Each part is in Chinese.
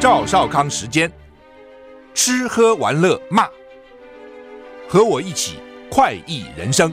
赵少康时间，吃喝玩乐骂，和我一起快意人生。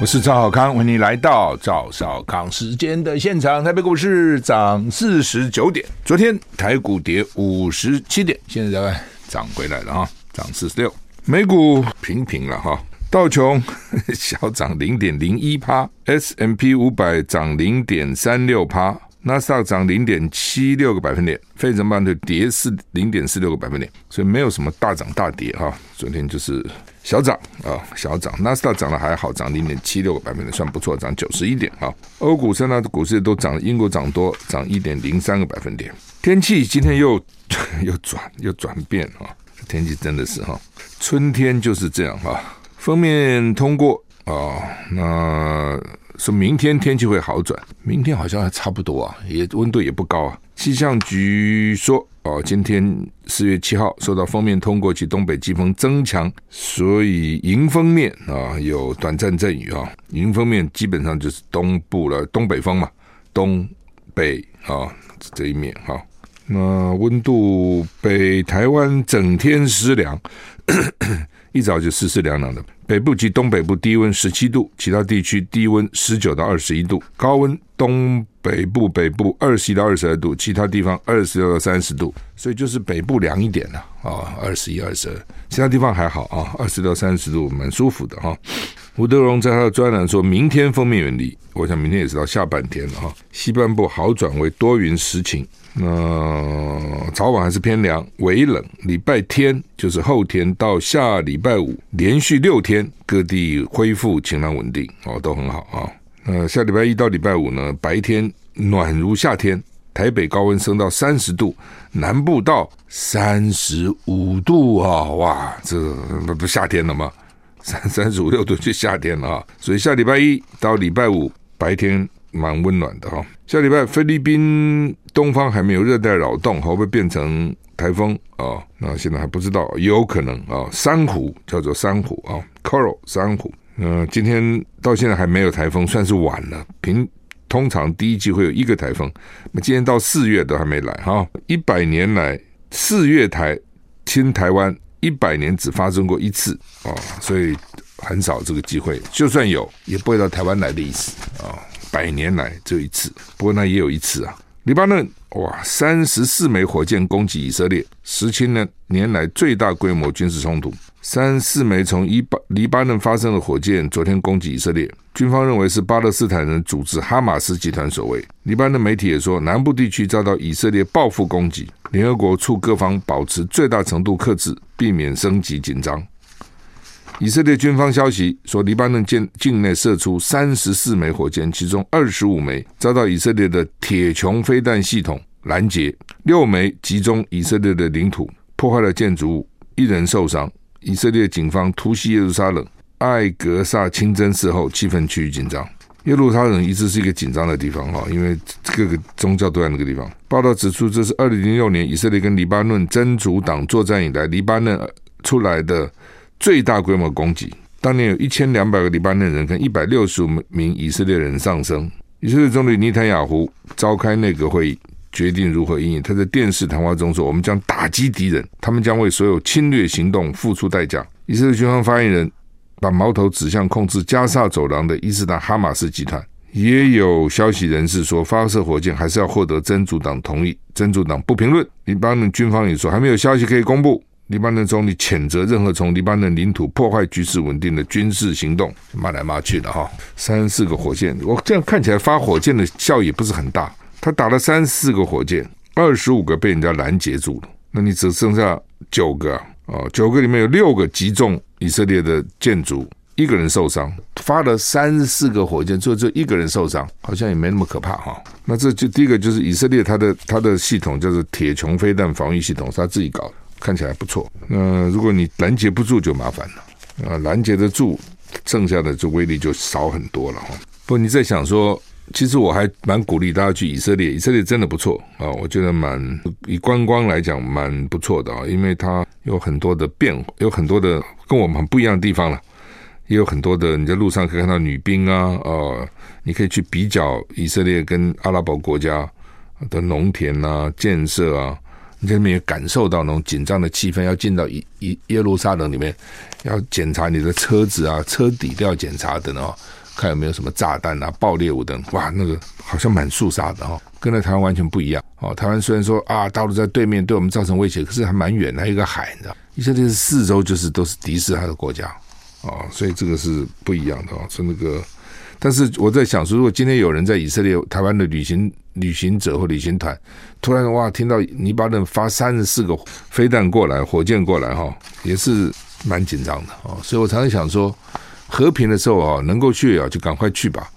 我是赵少康，欢迎来到赵少康时间的现场。台北股市涨四十九点，昨天台股跌五十七点，现在涨回来了啊，涨四十六。美股平平了哈。道琼 小涨零点零一帕，S&P 五百涨零点三六帕，纳斯达克涨零点七六个百分点，费城半导体跌四零点四六个百分点，所以没有什么大涨大跌哈。昨天就是小涨啊，小涨，纳斯达克涨得还好，涨零点七六个百分点，算不错，涨九十一点哈。欧股、三大股市都涨，英国涨多，涨一点零三个百分点。天气今天又 又转又转变啊，天气真的是哈，春天就是这样哈。封面通过啊、那说明天天气会好转，明天好像还差不多啊，也温度也不高啊。气象局说哦，今天四月七号受到封面通过及东北季风增强，所以迎风面啊、有短暂阵雨啊、迎风面基本上就是东部了，东北风嘛，东北啊、这一面哈、那温度北台湾整天湿凉。一早就湿湿凉凉的，北部及东北部低温十七度，其他地区低温十九到二十一度，高温东北部北部二十一到二十二度，其他地方二十六到三十度，所以就是北部凉一点了啊，二十一、二十二，其他地方还好啊，二十到三十度，蛮舒服的哈。吴德荣在他的专栏说，明天封面远离，我想明天也是到下半天了哈，西半部好转为多云时晴。那早晚还是偏凉，微冷。礼拜天就是后天到下礼拜五，连续六天各地恢复晴朗稳定哦，都很好啊。那下礼拜一到礼拜五呢，白天暖如夏天，台北高温升到三十度，南部到三十五度啊！哇，这不不夏天了吗？三三十五六度就夏天了啊！所以下礼拜一到礼拜五白天。蛮温暖的哈，下礼拜菲律宾东方还没有热带扰动，会不会变成台风啊？那现在还不知道，有可能啊。珊瑚叫做珊瑚啊，coral 珊瑚。嗯，今天到现在还没有台风，算是晚了。平通常第一季会有一个台风，那今天到四月都还没来哈。一百年来四月台侵台湾，一百年只发生过一次啊，所以很少这个机会。就算有，也不会到台湾来的意思啊。百年来只有一次，不过那也有一次啊。黎巴嫩哇，三十四枚火箭攻击以色列，十七年年来最大规模军事冲突。三四枚从黎巴黎巴嫩发射的火箭，昨天攻击以色列，军方认为是巴勒斯坦人组织哈马斯集团所为。黎巴嫩媒体也说，南部地区遭到以色列报复攻击，联合国促各方保持最大程度克制，避免升级紧张。以色列军方消息说，黎巴嫩境境内射出三十四枚火箭，其中二十五枚遭到以色列的铁穹飞弹系统拦截，六枚击中以色列的领土，破坏了建筑物，一人受伤。以色列警方突袭耶路撒冷艾格萨清真寺后，气氛趋于紧张。耶路撒冷一直是一个紧张的地方哈，因为各个宗教都在那个地方。报道指出，这是二零零六年以色列跟黎巴嫩真主党作战以来，黎巴嫩出来的。最大规模攻击，当年有一千两百个黎巴嫩人跟一百六十五名以色列人丧生。以色列总理尼坦雅胡召开内阁会议，决定如何因应。他在电视谈话中说：“我们将打击敌人，他们将为所有侵略行动付出代价。”以色列军方发言人把矛头指向控制加萨走廊的伊斯兰哈马斯集团。也有消息人士说，发射火箭还是要获得真主党同意。真主党不评论。黎巴嫩军方也说，还没有消息可以公布。黎巴嫩总理谴责任何从黎巴嫩领土破坏局势稳定的军事行动，骂来骂去的哈。三四个火箭，我这样看起来发火箭的效益不是很大。他打了三四个火箭，二十五个被人家拦截住了，那你只剩下九个啊？哦，九个里面有六个击中以色列的建筑，一个人受伤。发了三四个火箭，就就一个人受伤，好像也没那么可怕哈。那这就第一个就是以色列他的他的系统叫做铁穹飞弹防御系统，是他自己搞的。看起来不错，那如果你拦截不住就麻烦了啊！拦截得住，剩下的就威力就少很多了哈。不，你在想说，其实我还蛮鼓励大家去以色列，以色列真的不错啊，我觉得蛮以观光来讲蛮不错的啊，因为它有很多的变，有很多的跟我们很不一样的地方了。也有很多的你在路上可以看到女兵啊，哦，你可以去比较以色列跟阿拉伯国家的农田啊、建设啊，你在那边也感受到那种紧张的气氛。要进到耶耶耶路撒冷里面，要检查你的车子啊，车底都要检查的呢。看有没有什么炸弹啊、爆裂物等，哇，那个好像蛮肃杀的哈，跟在台湾完全不一样哦。台湾虽然说啊，大陆在对面对我们造成威胁，可是还蛮远的，还有一个海，你知道，以色列是四周就是都是敌视他的国家哦，所以这个是不一样的哦。是那个，但是我在想说，如果今天有人在以色列、台湾的旅行旅行者或旅行团，突然哇，听到黎巴嫩发三十四个飞弹过来、火箭过来哈，也是蛮紧张的哦。所以我常常想说。和平的时候啊，能够去啊，就赶快去吧。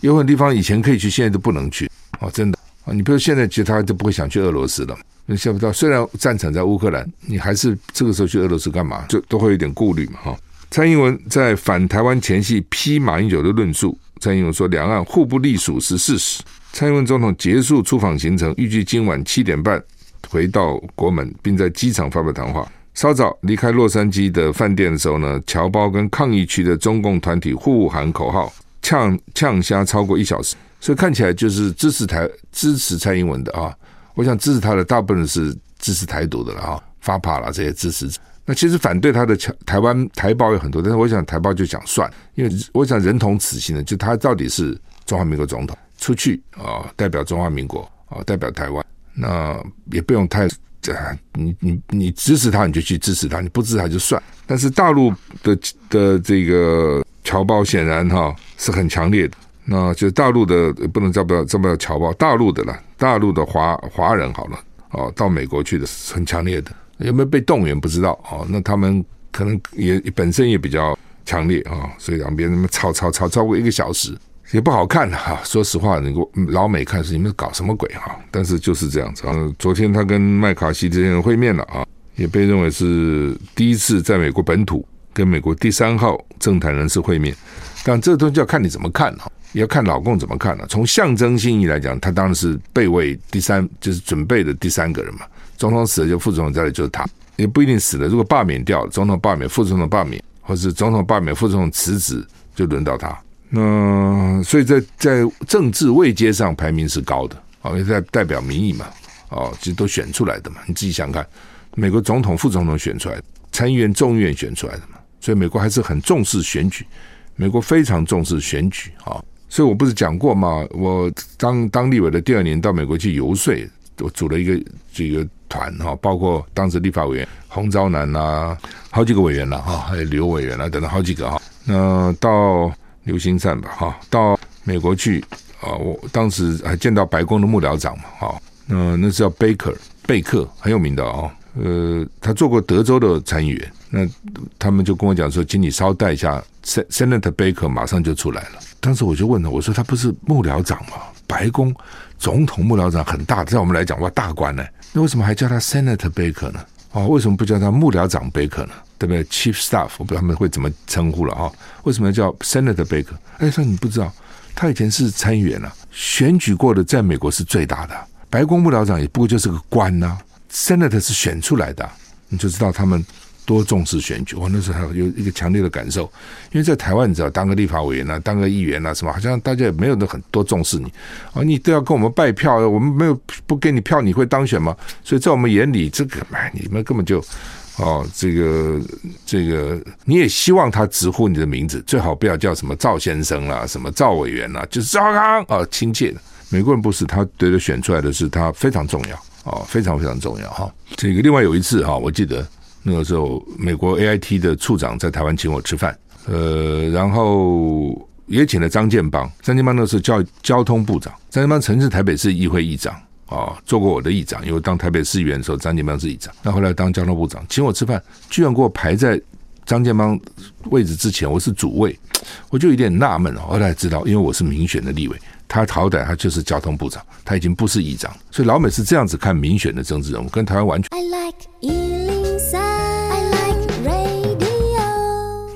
有很多地方以前可以去，现在都不能去哦，真的啊。你比如现在，其他就不会想去俄罗斯了。你想不到，虽然战场在乌克兰，你还是这个时候去俄罗斯干嘛？就都会有点顾虑嘛，哈。蔡英文在反台湾前夕批马英九的论述，蔡英文说两岸互不隶属是事实。蔡英文总统结束出访行程，预计今晚七点半回到国门，并在机场发表谈话。稍早离开洛杉矶的饭店的时候呢，侨胞跟抗议区的中共团体互喊口号，呛呛虾超过一小时，所以看起来就是支持台支持蔡英文的啊。我想支持他的大部分是支持台独的了啊，发怕了这些支持者。那其实反对他的台湾台胞有很多，但是我想台胞就讲算，因为我想人同此心的，就他到底是中华民国总统出去啊，代表中华民国啊，代表台湾，那也不用太。这你你你支持他，你就去支持他；你不支持他就算。但是大陆的的这个侨胞显然哈是很强烈的，那就大陆的不能叫不要这么叫侨胞，大陆的了，大陆的华华人好了哦，到美国去的是很强烈的，有没有被动员不知道哦。那他们可能也本身也比较强烈啊，所以两边那么吵吵吵超过一个小时。也不好看哈，说实话，你老美看是你们搞什么鬼哈？但是就是这样子啊。昨天他跟麦卡锡这些人会面了啊，也被认为是第一次在美国本土跟美国第三号政坛人士会面。但这东西要看你怎么看哈，也要看老共怎么看了。从象征性意义来讲，他当然是备位第三，就是准备的第三个人嘛。总统死了就副总统在就是他，也不一定死了。如果罢免掉总统罢免，副总统罢免，或是总统罢免，副总统辞职，就轮到他。那所以在在政治位阶上排名是高的啊，因为代代表民意嘛，哦，其实都选出来的嘛。你自己想看，美国总统、副总统选出来，参议院、众议院选出来的嘛。所以美国还是很重视选举，美国非常重视选举啊。所以我不是讲过吗？我当当立委的第二年到美国去游说，我组了一个这个团哈，包括当时立法委员洪昭南啊，好几个委员了哈，还有刘委员啊等等好几个哈。那到刘兴灿吧，哈，到美国去啊！我当时还见到白宫的幕僚长嘛，哈，那那是叫贝克，贝克很有名的哦，呃，他做过德州的参议员，那他们就跟我讲说，请你稍待一下，Senator Baker 马上就出来了。当时我就问他，我说他不是幕僚长吗？白宫总统幕僚长很大，在我们来讲哇，大官呢，那为什么还叫他 Senator Baker 呢？啊，为什么不叫他幕僚长贝克呢？对不对？Chief Staff，我不知道他们会怎么称呼了哈？为什么叫 Senator Baker？哎，说你不知道，他以前是参议员啊，选举过的，在美国是最大的。白宫幕僚长也不过就是个官呐、，Senator 是选出来的，你就知道他们多重视选举。我那时候有一个强烈的感受，因为在台湾，你知道当个立法委员啊，当个议员啊，什么好像大家也没有很多重视你啊，你都要跟我们拜票，我们没有不给你票，你会当选吗？所以在我们眼里，这个哎，你们根本就。哦，这个这个，你也希望他直呼你的名字，最好不要叫什么赵先生啦，什么赵委员啦，就是赵康啊，亲切的。美国人不是，他对他选出来的是他非常重要哦，非常非常重要哈。这个另外有一次哈，我记得那个时候美国 AIT 的处长在台湾请我吃饭，呃，然后也请了张建邦，张建邦那时候叫交通部长，张建邦曾是台北市议会议长。啊，做过我的议长，因为当台北市议员的时候，张建邦是议长。那后来当交通部长，请我吃饭，居然给我排在张建邦位置之前，我是主位，我就有点纳闷。后来知道，因为我是民选的立委，他好歹他就是交通部长，他已经不是议长，所以老美是这样子看民选的政治人物，跟台湾完全。I like 103, I like radio。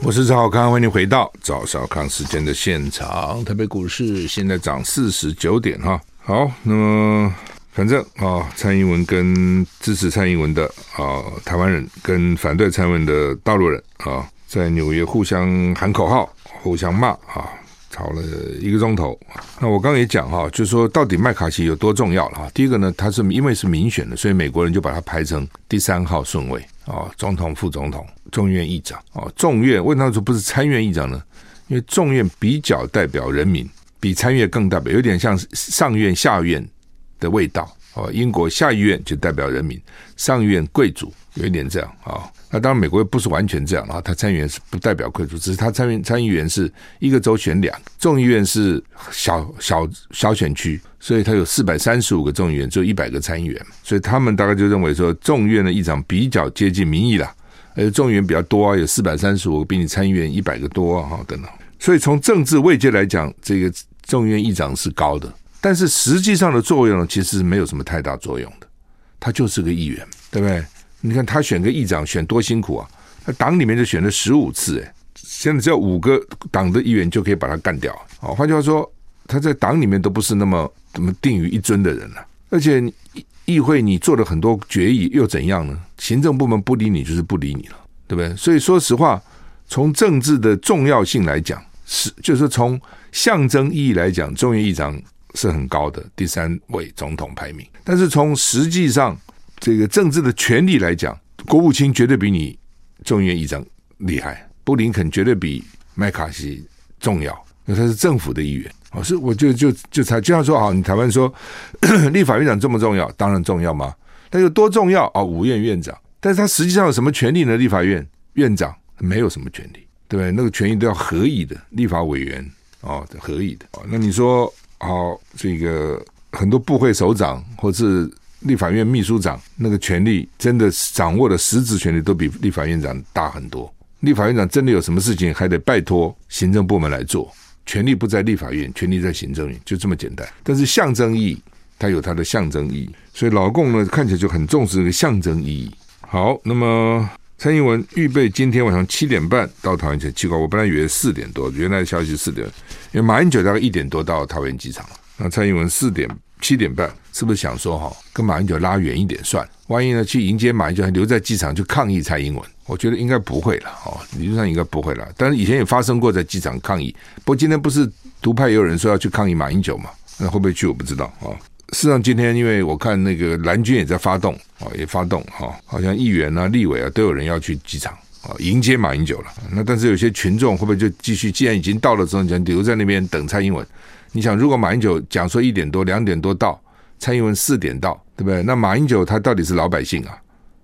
我是赵少康，欢迎回到赵少康时间的现场。台北股市现在涨四十九点哈，好，那么。反正啊，蔡英文跟支持蔡英文的啊台湾人，跟反对蔡英文的大陆人啊，在纽约互相喊口号，互相骂啊，吵了一个钟头。那我刚刚也讲哈，就是说到底麦卡锡有多重要了哈。第一个呢，他是因为是民选的，所以美国人就把他排成第三号顺位啊，总统、副总统、众议院议长啊。众院为什么说不是参院议长呢？因为众院比较代表人民，比参院更代表，有点像上院下院的味道。哦，英国下议院就代表人民，上议院贵族有一点这样啊。那当然，美国不是完全这样啊。他参议员是不代表贵族，只是他参参议员是一个州选两，众议院是小小小选区，所以他有四百三十五个众议员，只有一百个参议员，所以他们大概就认为说，众议院的议长比较接近民意啦，而且众议员比较多啊，有四百三十五个，比你参议员一百个多啊，等等。所以从政治位阶来讲，这个众议院议长是高的。但是实际上的作用呢，其实没有什么太大作用的，他就是个议员，对不对？你看他选个议长选多辛苦啊！他党里面就选了十五次，哎，现在只要五个党的议员就可以把他干掉。哦，换句话说，他在党里面都不是那么怎么定于一尊的人了。而且议会你做了很多决议又怎样呢？行政部门不理你就是不理你了，对不对？所以说实话，从政治的重要性来讲，是就是从象征意义来讲，众议议长。是很高的第三位总统排名，但是从实际上这个政治的权力来讲，国务卿绝对比你众议院议长厉害，布林肯绝对比麦卡锡重要，因为他是政府的议员。哦，是我就就就才就像说，好，你台湾说立法院长这么重要，当然重要吗？但有多重要啊？五院院长，但是他实际上有什么权力呢？立法院院长没有什么权力，对不对？那个权益都要合议的，立法委员哦，合议的哦。那你说？好，这个很多部会首长或是立法院秘书长，那个权力真的掌握的实质权力都比立法院长大很多。立法院长真的有什么事情，还得拜托行政部门来做，权力不在立法院，权力在行政院，就这么简单。但是象征意义，它有它的象征意义，所以老共呢看起来就很重视这个象征意义。好，那么。蔡英文预备今天晚上七点半到桃园机场，奇怪，我本来以为四点多，原来的消息四点，因为马英九大概一点多到桃园机场。那蔡英文四点七点半，是不是想说哈，跟马英九拉远一点算？万一呢去迎接马英九，还留在机场去抗议蔡英文？我觉得应该不会了哦，理论上应该不会了。但是以前也发生过在机场抗议，不过今天不是独派也有人说要去抗议马英九嘛？那会不会去？我不知道啊。事实上，今天因为我看那个蓝军也在发动啊，也发动哈，好像议员啊、立委啊都有人要去机场啊迎接马英九了。那但是有些群众会不会就继续？既然已经到了之后，就留在那边等蔡英文？你想，如果马英九讲说一点多、两点多到，蔡英文四点到，对不对？那马英九他到底是老百姓啊？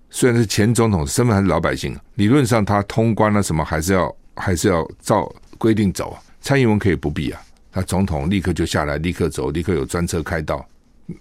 虽然是前总统，身份还是老百姓啊。理论上他通关了什么，还是要还是要照规定走啊。蔡英文可以不必啊，他总统立刻就下来，立刻走，立刻有专车开道。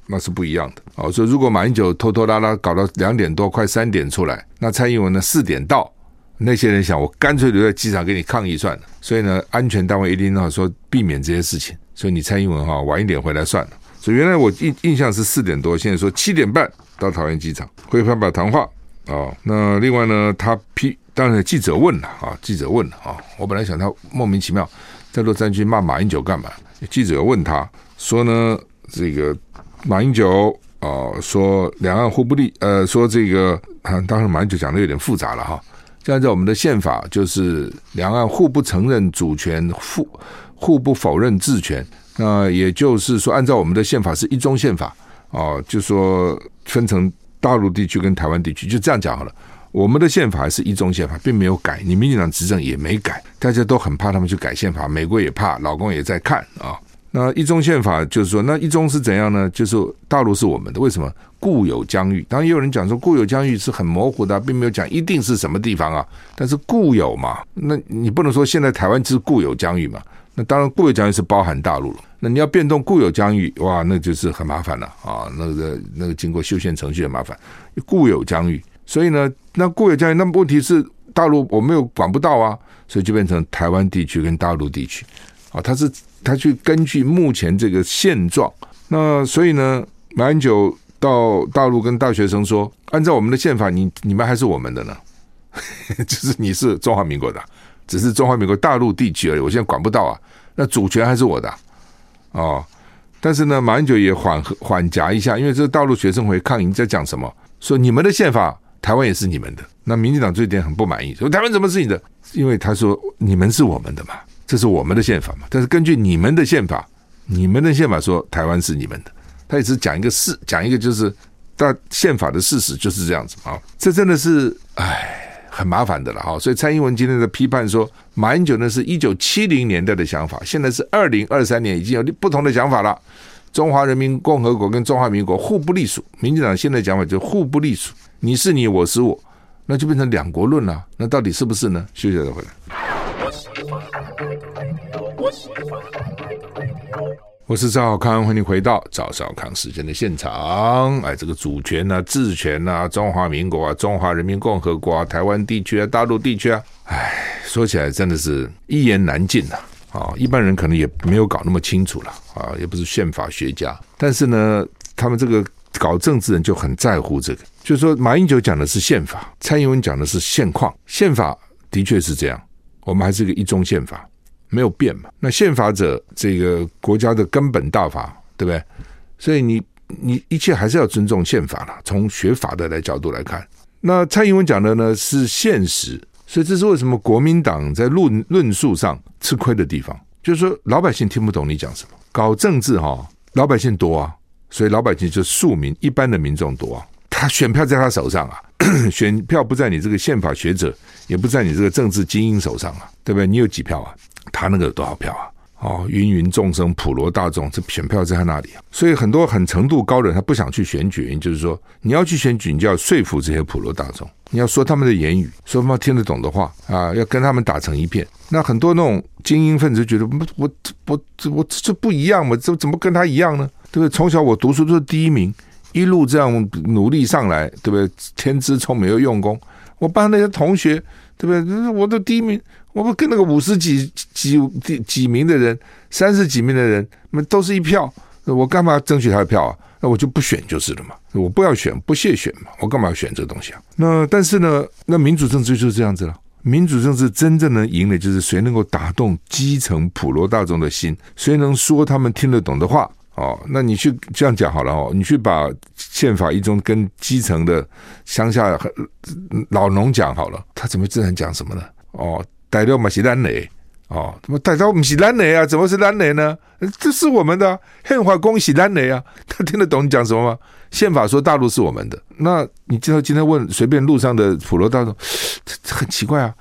那是不一样的哦。所以如果马英九拖拖拉拉搞到两点多快三点出来，那蔡英文呢四点到，那些人想我干脆留在机场给你抗议算了。所以呢，安全单位一定要说避免这些事情。所以你蔡英文哈晚一点回来算了。所以原来我印印象是四点多，现在说七点半到桃园机场会发表谈话啊。那另外呢，他批当然记者问了啊，记者问了啊。我本来想他莫名其妙在洛杉矶骂马英九干嘛？记者问他说呢，这个。马英九哦、说两岸互不利，呃说这个啊，当然马英九讲的有点复杂了哈。现在在我们的宪法就是两岸互不承认主权，互互不否认治权。那也就是说，按照我们的宪法是一中宪法哦、就说分成大陆地区跟台湾地区，就这样讲好了。我们的宪法是一中宪法，并没有改，你民进党执政也没改，大家都很怕他们去改宪法，美国也怕，老公也在看啊。那一中宪法就是说，那一中是怎样呢？就是大陆是我们的，为什么？固有疆域。当然也有人讲说，固有疆域是很模糊的，并没有讲一定是什么地方啊。但是固有嘛，那你不能说现在台湾是固有疆域嘛？那当然，固有疆域是包含大陆了。那你要变动固有疆域，哇，那就是很麻烦了啊。那个那个经过修宪程序很麻烦。固有疆域，所以呢，那固有疆域，那么问题是大陆我没有管不到啊，所以就变成台湾地区跟大陆地区啊，他是。他去根据目前这个现状，那所以呢，马英九到大陆跟大学生说，按照我们的宪法，你你们还是我们的呢，就是你是中华民国的，只是中华民国大陆地区而已，我现在管不到啊，那主权还是我的哦。但是呢，马英九也缓缓颊一下，因为这大陆学生会抗议在讲什么，说你们的宪法台湾也是你们的。那民进党这一点很不满意，说台湾怎么是你的？因为他说你们是我们的嘛，这是我们的宪法嘛。但是根据你们的宪法，你们的宪法说台湾是你们的，他也是讲一个事，讲一个就是大宪法的事实就是这样子啊。这真的是唉。很麻烦的了哈，所以蔡英文今天的批判说，马英九呢是一九七零年代的想法，现在是二零二三年，已经有不同的想法了。中华人民共和国跟中华民国互不隶属，民进党现在讲法就互不隶属，你是你，我是我，那就变成两国论了。那到底是不是呢？休息再回来。我是赵少康，欢迎回到赵少康时间的现场。哎，这个主权啊、治权啊、中华民国啊、中华人民共和国啊、台湾地区啊、大陆地区啊，哎，说起来真的是一言难尽呐。啊，一般人可能也没有搞那么清楚了啊，也不是宪法学家。但是呢，他们这个搞政治人就很在乎这个，就是说马英九讲的是宪法，蔡英文讲的是现况。宪法的确是这样，我们还是个一中宪法。没有变嘛？那宪法者这个国家的根本大法，对不对？所以你你一切还是要尊重宪法了。从学法的来角度来看，那蔡英文讲的呢是现实，所以这是为什么国民党在论论述上吃亏的地方，就是说老百姓听不懂你讲什么。搞政治哈，老百姓多啊，所以老百姓就庶民一般的民众多啊，他选票在他手上啊，选票不在你这个宪法学者，也不在你这个政治精英手上啊，对不对？你有几票啊？他那个有多少票啊？哦，芸芸众生、普罗大众，这选票在他那里啊。所以很多很程度高的人，他不想去选举，就是说，你要去选举，你就要说服这些普罗大众，你要说他们的言语，说他们听得懂的话啊，要跟他们打成一片。那很多那种精英分子觉得，我我我我这不一样嘛？这怎么跟他一样呢？对不对？从小我读书都是第一名，一路这样努力上来，对不对？天资聪明又用功，我班那些同学。对不对？我的第一名，我们跟那个五十几几几几名的人，三十几名的人，那都是一票，我干嘛争取他的票啊？那我就不选就是了嘛，我不要选，不屑选嘛，我干嘛要选这东西啊？那但是呢，那民主政治就是这样子了。民主政治真正能赢的，就是谁能够打动基层普罗大众的心，谁能说他们听得懂的话。哦，那你去这样讲好了哦，你去把宪法一中跟基层的乡下老农讲好了，他怎么自然讲什么呢？哦，逮到嘛是咱的，哦，怎么逮到不是咱的啊？怎么是咱的呢？这是我们的宪法恭喜咱的啊！他 听得懂你讲什么吗？宪法说大陆是我们的，那你知道今天问随便路上的普罗大众，这很奇怪啊，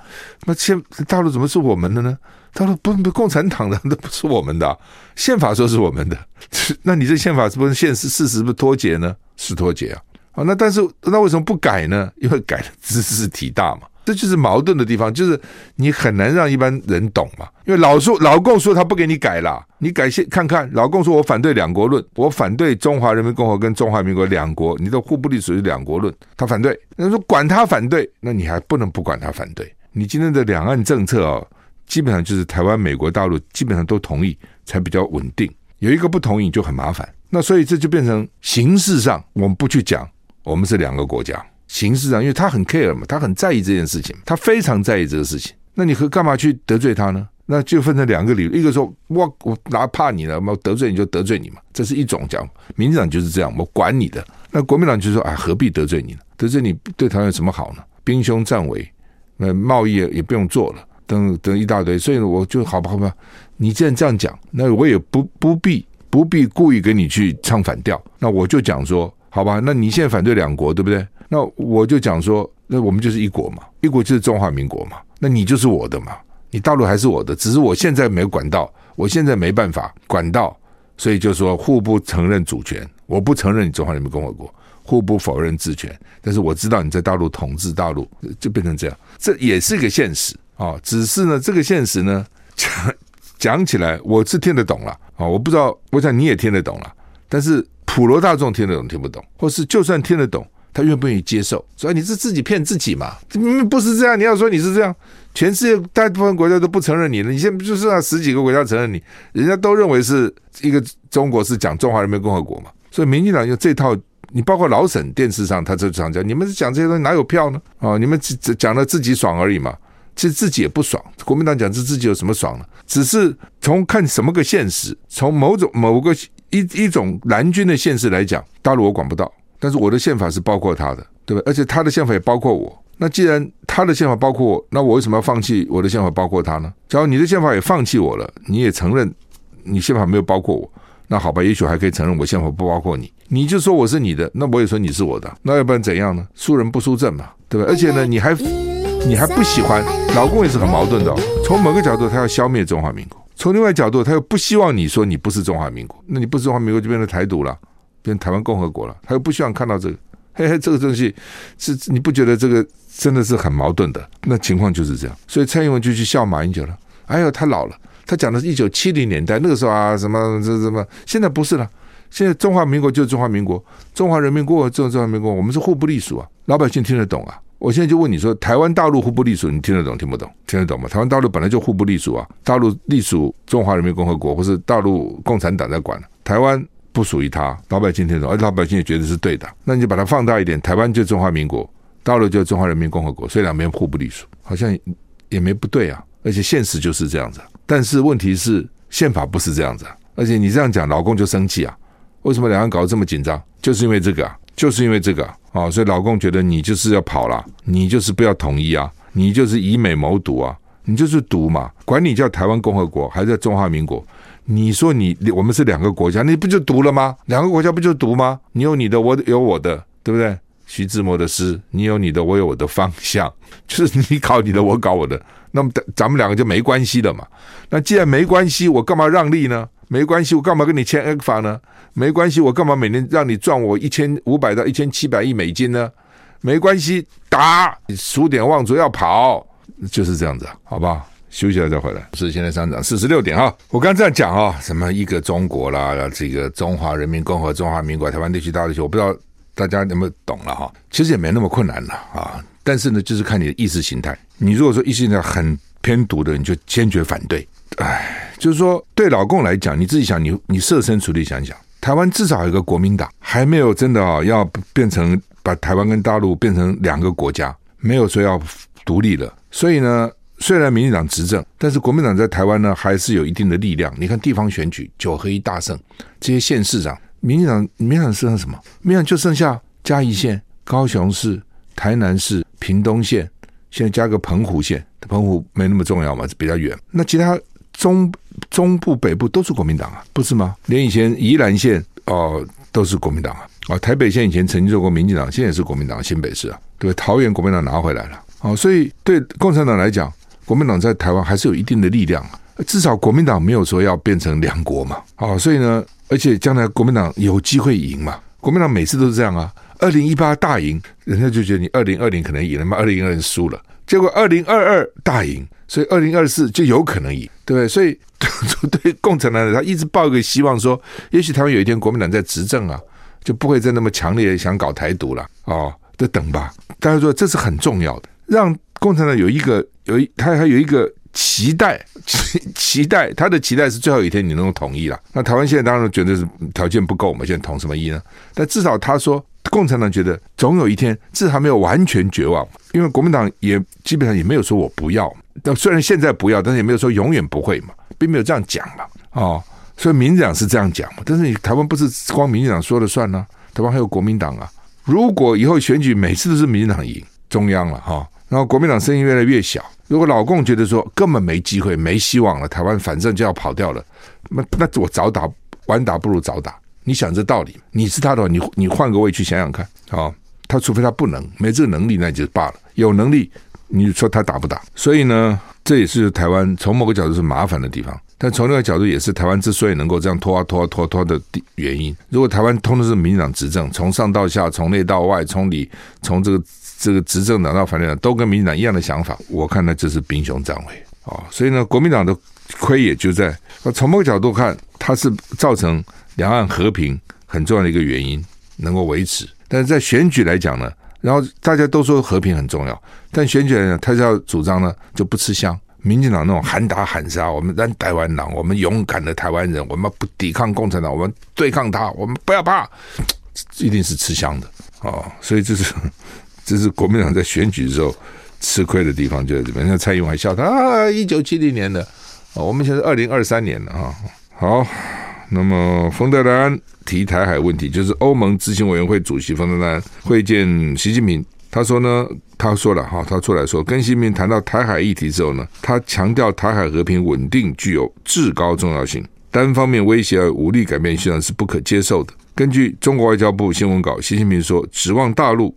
那宪大陆怎么是我们的呢？他说：“不不，共产党的那不是我们的，宪法说是我们的，那你这宪法是不是现实事实不脱节呢？是脱节啊！啊，那但是那为什么不改呢？因为改的兹事体大嘛，这就是矛盾的地方，就是你很难让一般人懂嘛。因为老说老共说他不给你改了，你改先看看，老共说我反对两国论，我反对中华人民共和国跟中华民国两国，你的互不隶属于两国论，他反对。那说管他反对，那你还不能不管他反对。你今天的两岸政策、哦。”基本上就是台湾、美国、大陆基本上都同意才比较稳定，有一个不同意就很麻烦。那所以这就变成形式上我们不去讲，我们是两个国家。形式上，因为他很 care 嘛，他很在意这件事情，他非常在意这个事情。那你和干嘛去得罪他呢？那就分成两个理由，一个说我我哪怕你了，我得罪你就得罪你嘛，这是一种讲。民进党就是这样，我管你的。那国民党就说啊，何必得罪你呢？得罪你对台湾有什么好呢？兵凶战危，那贸易也不用做了。等等一大堆，所以我就好吧，好吧，你既然这样讲，那我也不不必不必故意跟你去唱反调，那我就讲说，好吧，那你现在反对两国，对不对？那我就讲说，那我们就是一国嘛，一国就是中华民国嘛，那你就是我的嘛，你大陆还是我的，只是我现在没管到，我现在没办法管到，所以就说互不承认主权，我不承认你中华人民共和国，互不否认治权，但是我知道你在大陆统治大陆，就变成这样，这也是一个现实。啊，只是呢，这个现实呢，讲讲起来我是听得懂了啊，我不知道，我想你也听得懂了，但是普罗大众听得懂听不懂，或是就算听得懂，他愿不愿意接受？所以你是自己骗自己嘛？嗯，不是这样。你要说你是这样，全世界大部分国家都不承认你了，你现在就是那十几个国家承认你，人家都认为是一个中国是讲中华人民共和国嘛？所以民进党用这套，你包括老沈电视上他就常讲，你们是讲这些东西哪有票呢？啊，你们只讲了自己爽而已嘛。其实自己也不爽，国民党讲这自己有什么爽呢？只是从看什么个现实，从某种某个一一种蓝军的现实来讲，大陆我管不到，但是我的宪法是包括他的，对不对？而且他的宪法也包括我。那既然他的宪法包括我，那我为什么要放弃我的宪法包括他呢？假如你的宪法也放弃我了，你也承认你宪法没有包括我，那好吧，也许还可以承认我宪法不包括你。你就说我是你的，那我也说你是我的，那要不然怎样呢？输人不输阵嘛，对吧？而且呢，你还你还不喜欢，老公也是很矛盾的哦。从某个角度，他要消灭中华民国；从另外角度，他又不希望你说你不是中华民国，那你不是中华民国就变成台独了，变成台湾共和国了。他又不希望看到这个。嘿嘿，这个东西是你不觉得这个真的是很矛盾的？那情况就是这样，所以蔡英文就去笑马英九了。哎呦，他老了，他讲的是一九七零年代那个时候啊，什么这什么，现在不是了。现在中华民国就是中华民国，中华人民共和国就是中华民国，我们是互不隶属啊，老百姓听得懂啊。我现在就问你说，台湾大陆互不隶属，你听得懂听不懂？听得懂吗？台湾大陆本来就互不隶属啊，大陆隶属中华人民共和国，或是大陆共产党在管，台湾。不属于他，老百姓听得懂，而老百姓也觉得是对的，那你就把它放大一点，台湾就中华民国，大陆就中华人民共和国，所以两边互不隶属，好像也没不对啊，而且现实就是这样子。但是问题是宪法不是这样子，而且你这样讲，老公就生气啊，为什么两岸搞得这么紧张？就是因为这个啊，就是因为这个，哦，所以老共觉得你就是要跑了，你就是不要统一啊，你就是以美谋独啊，你就是独嘛，管你叫台湾共和国还是叫中华民国。你说你我们是两个国家，你不就独了吗？两个国家不就独吗？你有你的，我有我的，对不对？徐志摩的诗，你有你的，我有我的方向，就是你搞你的，我搞我的，那么咱们两个就没关系了嘛。那既然没关系，我干嘛让利呢？没关系，我干嘛跟你签 ECFA 呢？没关系，我干嘛每年让你赚我一千五百到一千七百亿美金呢？没关系，打，数典忘祖要跑，就是这样子，好不好？休息了再回来，是现在上涨四十六点哈。我刚才这样讲啊，什么一个中国啦，这个中华人民共和国、中华民国、台湾地区、大陆地区，我不知道大家有没有懂了哈。其实也没那么困难了啊。但是呢，就是看你的意识形态。你如果说意识形态很偏独的，你就坚决反对。哎，就是说对老共来讲，你自己想，你你设身处地想想，台湾至少有一个国民党，还没有真的啊要变成把台湾跟大陆变成两个国家，没有说要独立了。所以呢。虽然民进党执政，但是国民党在台湾呢还是有一定的力量。你看地方选举九合一大胜，这些县市长，民进党民进党剩下什么？民进党就剩下嘉义县、高雄市、台南市、屏东县，现在加个澎湖县，澎湖没那么重要嘛，比较远。那其他中中部、北部都是国民党啊，不是吗？连以前宜兰县哦都是国民党啊，哦台北县以前曾经做过民进党，现在也是国民党新北市啊，对，桃园国民党拿回来了，哦，所以对共产党来讲。国民党在台湾还是有一定的力量，至少国民党没有说要变成两国嘛。好，所以呢，而且将来国民党有机会赢嘛。国民党每次都是这样啊，二零一八大赢，人家就觉得你二零二零可能赢了嘛，二零二零输了，结果二零二二大赢，所以二零二四就有可能赢，对不对？所以 对共产党他一直抱一个希望说，也许台湾有一天国民党在执政啊，就不会再那么强烈想搞台独了。哦，就等吧。大家说这是很重要的，让共产党有一个。有一，他还有一个期待，期待他的期待是最后一天你能够统一了。那台湾现在当然觉得是条件不够嘛，现在统什么一呢？但至少他说，共产党觉得总有一天，至少没有完全绝望，因为国民党也基本上也没有说我不要。但虽然现在不要，但是也没有说永远不会嘛，并没有这样讲嘛。哦，所以民进党是这样讲嘛。但是你台湾不是光民进党说了算呢、台湾还有国民党啊。如果以后选举每次都是民进党赢中央了哈、然后国民党声音越来越小。如果老共觉得说根本没机会、没希望了，台湾反正就要跑掉了，那那我早打晚打不如早打。你想这道理，你是他的话，你你换个位去想想看啊、他除非他不能没这个能力，那就罢了。有能力，你说他打不打？所以呢，这也是台湾从某个角度是麻烦的地方，但从另外一个角度也是台湾之所以能够这样拖啊拖啊拖拖的原因。如果台湾通的是民进党执政，从上到下，从内到外，从里从这个。这个执政党到反对党都跟民进党一样的想法，我看呢，这是兵凶战危啊！所以呢，国民党的亏也就在从某个角度看，它是造成两岸和平很重要的一个原因，能够维持。但是在选举来讲呢，然后大家都说和平很重要，但选举来讲，他是要主张呢就不吃香。民进党那种喊打喊杀，我们咱台湾人，我们勇敢的台湾人，我们不抵抗共产党，我们对抗他，我们不要怕，一定是吃香的啊！所以这是。这是国民党在选举的时候吃亏的地方，就在这边。那蔡英文还笑他啊，一九七零年的，我们现在二零二三年了啊。好，那么冯德莱恩提台海问题，就是欧盟执行委员会主席冯德莱恩会见习近平。他说呢，他说了哈，他出来说，跟习近平谈到台海议题之后呢，他强调台海和平稳定具有至高重要性，单方面威胁而武力改变现状是不可接受的。根据中国外交部新闻稿，习近平说，指望大陆，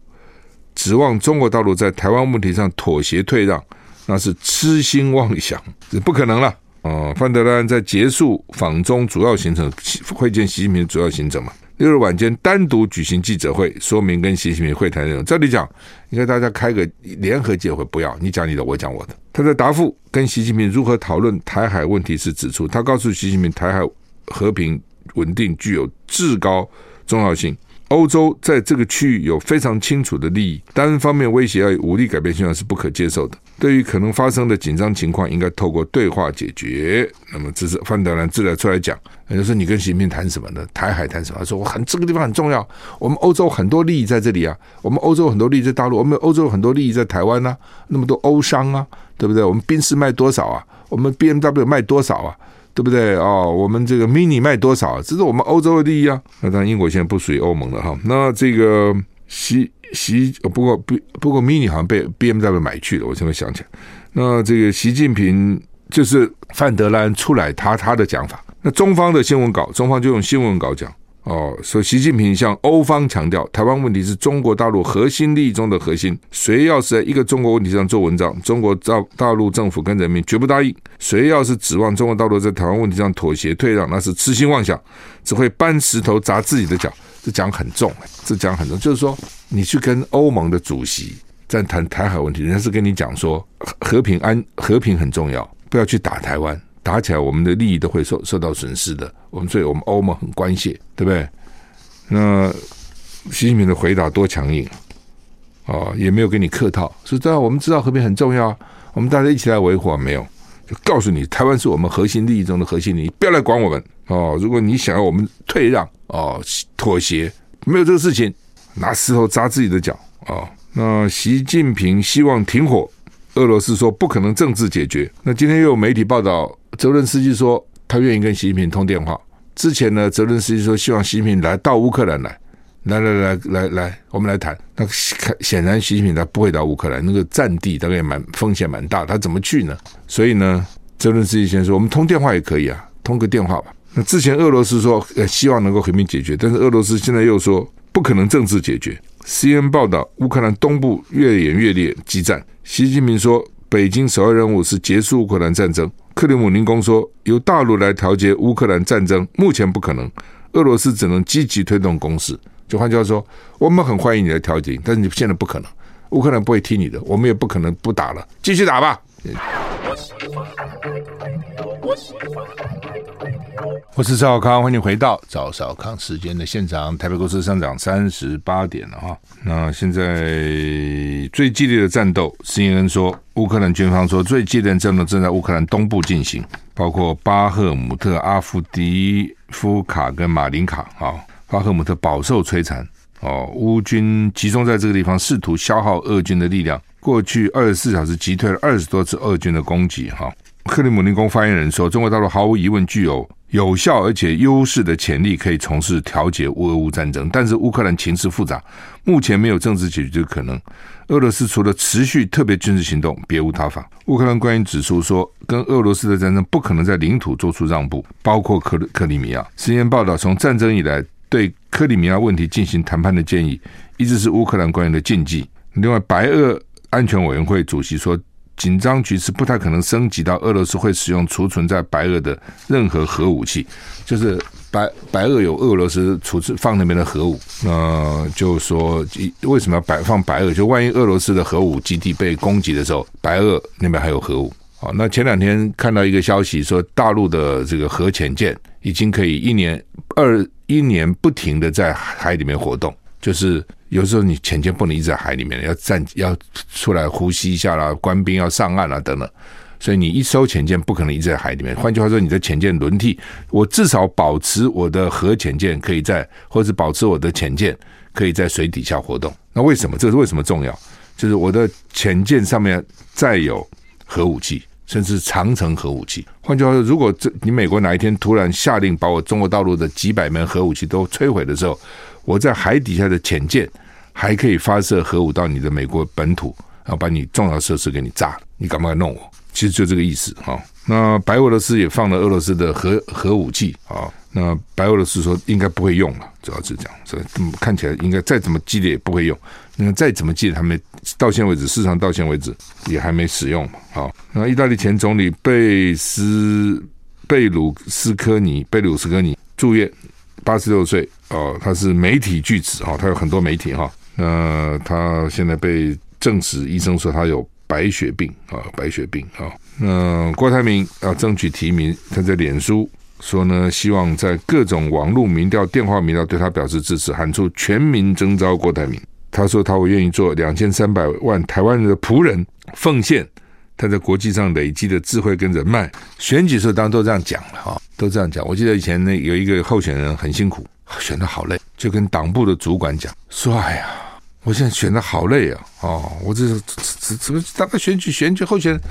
指望中国大陆在台湾问题上妥协退让，那是痴心妄想，是不可能了。哦，范德兰在结束访中主要行程，会见习近平主要行程嘛？六日晚间单独举行记者会，说明跟习近平会谈内容。这里讲，应该大家开个联合记者会，不要你讲你的，我讲我的。他在答复跟习近平如何讨论台海问题时指出，他告诉习近平，台海和平稳定具有至高重要性。欧洲在这个区域有非常清楚的利益，单方面威胁要武力改变现状是不可接受的。对于可能发生的紧张情况，应该透过对话解决。那么这是范德兰自然出来讲，就说你跟习近平谈什么呢？台海谈什么？他说我很这个地方很重要，我们欧洲很多利益在这里啊，我们欧洲很多利益在大陆，我们欧洲很多利益在台湾啊，那么多欧商啊，对不对？我们宾士卖多少啊？我们 BMW 卖多少啊？对不对哦，我们这个 Mini 卖多少？这是我们欧洲的利益啊。那当然，英国现在不属于欧盟了哈。那这个习习不过不不过 Mini 好像被 BMW 买去了，我现在想起来。那这个习近平就是范德兰出来他他的讲法。那中方的新闻稿，中方就用新闻稿讲。哦，说习近平向欧方强调，台湾问题是中国大陆核心利益中的核心。谁要是在一个中国问题上做文章，中国大大陆政府跟人民绝不答应。谁要是指望中国大陆在台湾问题上妥协退让，那是痴心妄想，只会搬石头砸自己的脚。这讲很重，这讲很重，就是说你去跟欧盟的主席在谈台海问题，人家是跟你讲说和平安和平很重要，不要去打台湾。打起来，我们的利益都会受受到损失的。我们所以，我们欧盟很关切，对不对？那习近平的回答多强硬啊！哦，也没有给你客套，说这样我们知道和平很重要，我们大家一起来维护。没有，就告诉你，台湾是我们核心利益中的核心利益，不要来管我们哦。如果你想要我们退让哦，妥协，没有这个事情，拿石头砸自己的脚哦。那习近平希望停火，俄罗斯说不可能政治解决。那今天又有媒体报道。泽伦斯基说他愿意跟习近平通电话。之前呢，泽伦斯基说希望习近平来到乌克兰来，来来来来来，我们来谈。那显然习近平他不会到乌克兰，那个战地大概也蛮风险蛮大，他怎么去呢？所以呢，泽伦斯基先说我们通电话也可以啊，通个电话吧。那之前俄罗斯说呃希望能够和平解决，但是俄罗斯现在又说不可能政治解决。CN 报道乌克兰东部越演越烈，激战。习近平说北京首要任务是结束乌克兰战争。克里姆林宫说，由大陆来调节乌克兰战争目前不可能，俄罗斯只能积极推动攻势。就换句话说，我们很欢迎你来调解，但是你现在不可能，乌克兰不会听你的，我们也不可能不打了，继续打吧。我是赵少康，欢迎回到赵少康时间的现场。台北股市上涨三十八点了哈。那现在最激烈的战斗，CNN 说，乌克兰军方说最激烈的战斗正在乌克兰东部进行，包括巴赫姆特、阿夫迪夫卡跟马林卡啊。巴赫姆特饱受摧残哦，乌军集中在这个地方，试图消耗俄军的力量。过去二十四小时击退了二十多次俄军的攻击哈。克里姆林宫发言人说，中国大陆毫无疑问具有有效而且优势的潜力，可以从事调解乌俄乌战争。但是乌克兰情势复杂，目前没有政治解决的可能。俄罗斯除了持续特别军事行动，别无他法。乌克兰官员指出说，跟俄罗斯的战争不可能在领土做出让步，包括克克里米亚。实验报道，从战争以来，对克里米亚问题进行谈判的建议，一直是乌克兰官员的禁忌。另外，白俄安全委员会主席说。紧张局势不太可能升级到俄罗斯会使用储存在白俄的任何核武器，就是白白俄有俄罗斯储存放那边的核武，那就说为什么要摆放白俄？就万一俄罗斯的核武基地被攻击的时候，白俄那边还有核武。好，那前两天看到一个消息说，大陆的这个核潜舰已经可以一年二一年不停的在海里面活动，就是。有时候你潜舰不能一直在海里面，要站要出来呼吸一下啦，官兵要上岸啦等等，所以你一艘潜舰不可能一直在海里面。换句话说，你的潜舰轮替，我至少保持我的核潜舰可以在，或者保持我的潜舰可以在水底下活动。那为什么？这是为什么重要？就是我的潜舰上面载有核武器，甚至长程核武器。换句话说，如果这你美国哪一天突然下令把我中国大陆的几百门核武器都摧毁的时候，我在海底下的潜舰还可以发射核武到你的美国本土，然后把你重要设施给你炸了，你敢不敢弄我？其实就这个意思哈。那白俄罗斯也放了俄罗斯的核核武器啊。那白俄罗斯说应该不会用了，主要是这样，所以看起来应该再怎么激烈也不会用。那再怎么激烈，他们到现在为止，市场到现在为止也还没使用嘛。好，那意大利前总理贝斯贝鲁斯科尼贝鲁斯科尼住院，八十六岁哦，他是媒体巨子哈，他有很多媒体哈。那他现在被证实，医生说他有白血病啊，白血病啊。那郭台铭要争取提名，他在脸书说呢，希望在各种网络民调、电话民调对他表示支持，喊出全民征召郭台铭。他说他会愿意做两千三百万台湾人的仆人，奉献他在国际上累积的智慧跟人脉。选举时候当然都这样讲了哈，都这样讲。我记得以前那有一个候选人很辛苦，选的好累，就跟党部的主管讲说：“哎呀，我现在选的好累啊！哦，我这这怎么大概选举选举候选人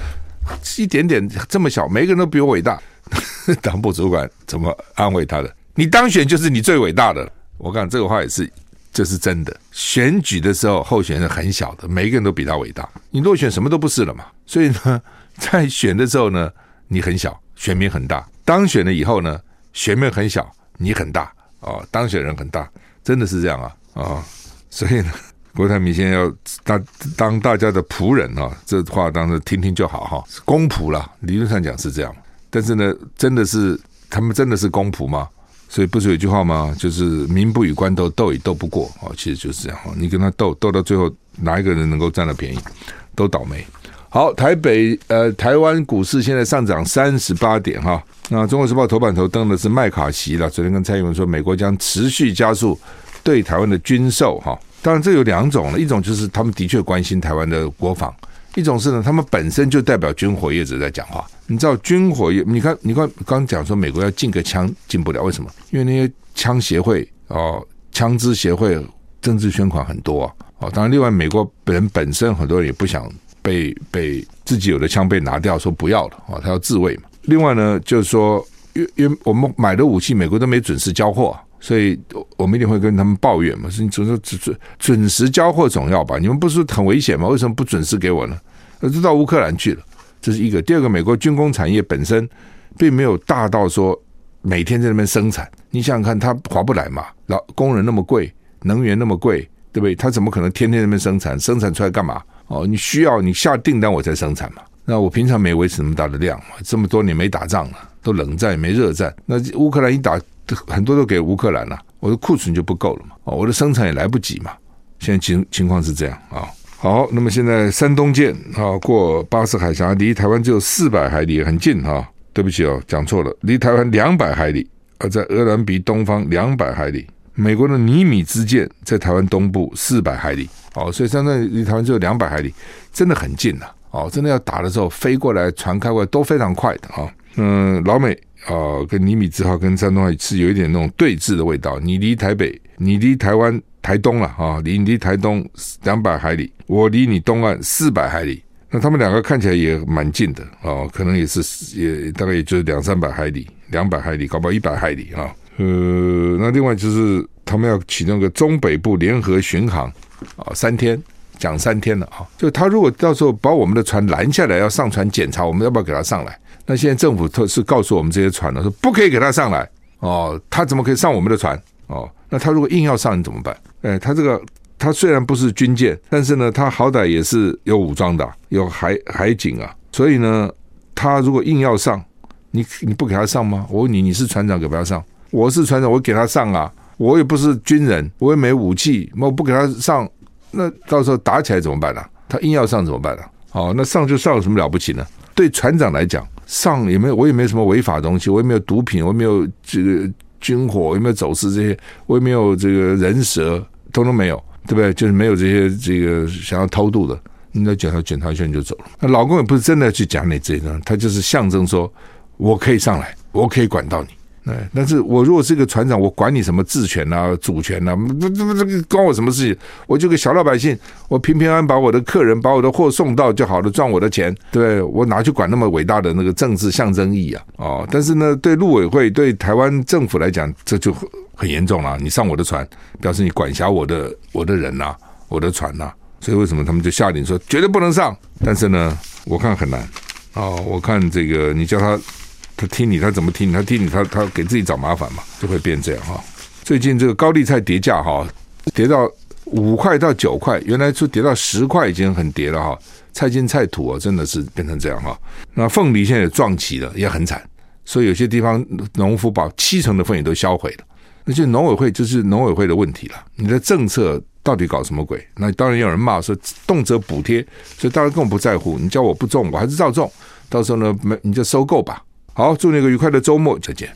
一点点这么小，每个人都比我伟大。”党部主管怎么安慰他的？你当选就是你最伟大的。我讲这个话也是。这是真的。选举的时候，候选人很小的，每一个人都比他伟大。你落选，什么都不是了嘛。所以呢，在选的时候呢，你很小，选民很大。当选了以后呢，选民很小，你很大哦。当选人很大，真的是这样啊啊、所以呢，郭台铭现在要当当大家的仆人啊、哦，这话当时听听就好哈。公仆啦，理论上讲是这样，但是呢，真的是他们真的是公仆吗？所以不是有一句话吗？就是民不与官斗，斗也斗不过哦。其实就是这样，你跟他斗，斗到最后，哪一个人能够占到便宜，都倒霉。好，台北呃，台湾股市现在上涨三十八点哈。那《中国时报》头版头登的是麦卡锡了，昨天跟蔡英文说，美国将持续加速对台湾的军售哈。当然这有两种了，一种就是他们的确关心台湾的国防。一种是呢，他们本身就代表军火业者在讲话。你知道军火业？你看，你看，刚讲说美国要进个枪进不了，为什么？因为那些枪协会哦，枪支协会政治捐款很多啊。哦，当然，另外美国人本身很多人也不想被被自己有的枪被拿掉，说不要了哦，他要自卫嘛。另外呢，就是说，因因为我们买的武器，美国都没准时交货。所以，我们一定会跟他们抱怨嘛。是你总说准准准时交货总要吧？你们不是很危险吗？为什么不准时给我呢？呃，都到乌克兰去了，这是一个。第二个，美国军工产业本身并没有大到说每天在那边生产。你想想看，他划不来嘛？老工人那么贵，能源那么贵，对不对？他怎么可能天天那边生产？生产出来干嘛？哦，你需要你下订单我才生产嘛。那我平常没维持那么大的量嘛，这么多年没打仗了，都冷战没热战。那乌克兰一打。很多都给乌克兰了，我的库存就不够了嘛，哦，我的生产也来不及嘛。现在情情况是这样啊。好，那么现在山东舰啊过巴士海峡，离台湾只有四百海里，很近哈。对不起哦，讲错了，离台湾两百海里，而在鹅銮鼻东方两百海里。美国的尼米兹舰在台湾东部四百海里，哦，所以现在离台湾只有两百海里，真的很近呐。哦，真的要打的时候，飞过来、船开过来都非常快的啊。嗯，老美。啊、跟尼米兹号跟山东号是有一点那种对峙的味道。你离台北，你离台湾台东了啊，离你离台东两百海里，我离你东岸四百海里。那他们两个看起来也蛮近的啊、可能也是也大概也就是两三百海里，两百海里，搞不好一百海里啊。呃，那另外就是他们要启动个中北部联合巡航啊、三天讲三天了啊。就他如果到时候把我们的船拦下来要上船检查，我们要不要给他上来？那现在政府特是告诉我们这些船呢，说不可以给他上来哦，他怎么可以上我们的船哦？那他如果硬要上，你怎么办？哎，他这个他虽然不是军舰，但是呢，他好歹也是有武装的，有海海警啊。所以呢，他如果硬要上，你你不给他上吗？我问你，你是船长，给不要上？我是船长，我给他上啊。我也不是军人，我也没武器，我不给他上，那到时候打起来怎么办呢、啊？他硬要上怎么办呢、啊？哦，那上就上，有什么了不起呢？对船长来讲。上也没有，我也没有什么违法东西，我也没有毒品，我也没有这个军火，我也没有走私这些，我也没有这个人蛇，通通没有，对不对？就是没有这些这个想要偷渡的，你再检查检查一下你就走了。那老公也不是真的去讲你这一段，他就是象征说，我可以上来，我可以管到你，对，但是我如果是一个船长，我管你什么治权啊、主权啊，这这，这个关我什么事情？我就个小老百姓，我平平安安把我的客人、把我的货送到就好了，赚我的钱，对，我哪去管那么伟大的那个政治象征意义啊？哦，但是呢，对陆委会、对台湾政府来讲，这就很严重了。你上我的船，表示你管辖我的我的人呐、我的船呐、所以为什么他们就下令说绝对不能上？但是呢，我看很难。哦，我看这个你叫他。他听你，他怎么听你？他听你，他他给自己找麻烦嘛，就会变这样哈。最近这个高丽菜跌价哈，跌到五块到九块，原来就跌到十块已经很跌了哈。菜金菜土啊，真的是变成这样哈。那凤梨现在也撞起了，也很惨，所以有些地方农夫把七成的凤梨都销毁了。那就农委会就是农委会的问题了，你的政策到底搞什么鬼？那当然有人骂说动辄补贴，所以大家根本不在乎。你叫我不种，我还是照种，到时候呢，没你就收购吧。好，祝你一个愉快的周末，再见。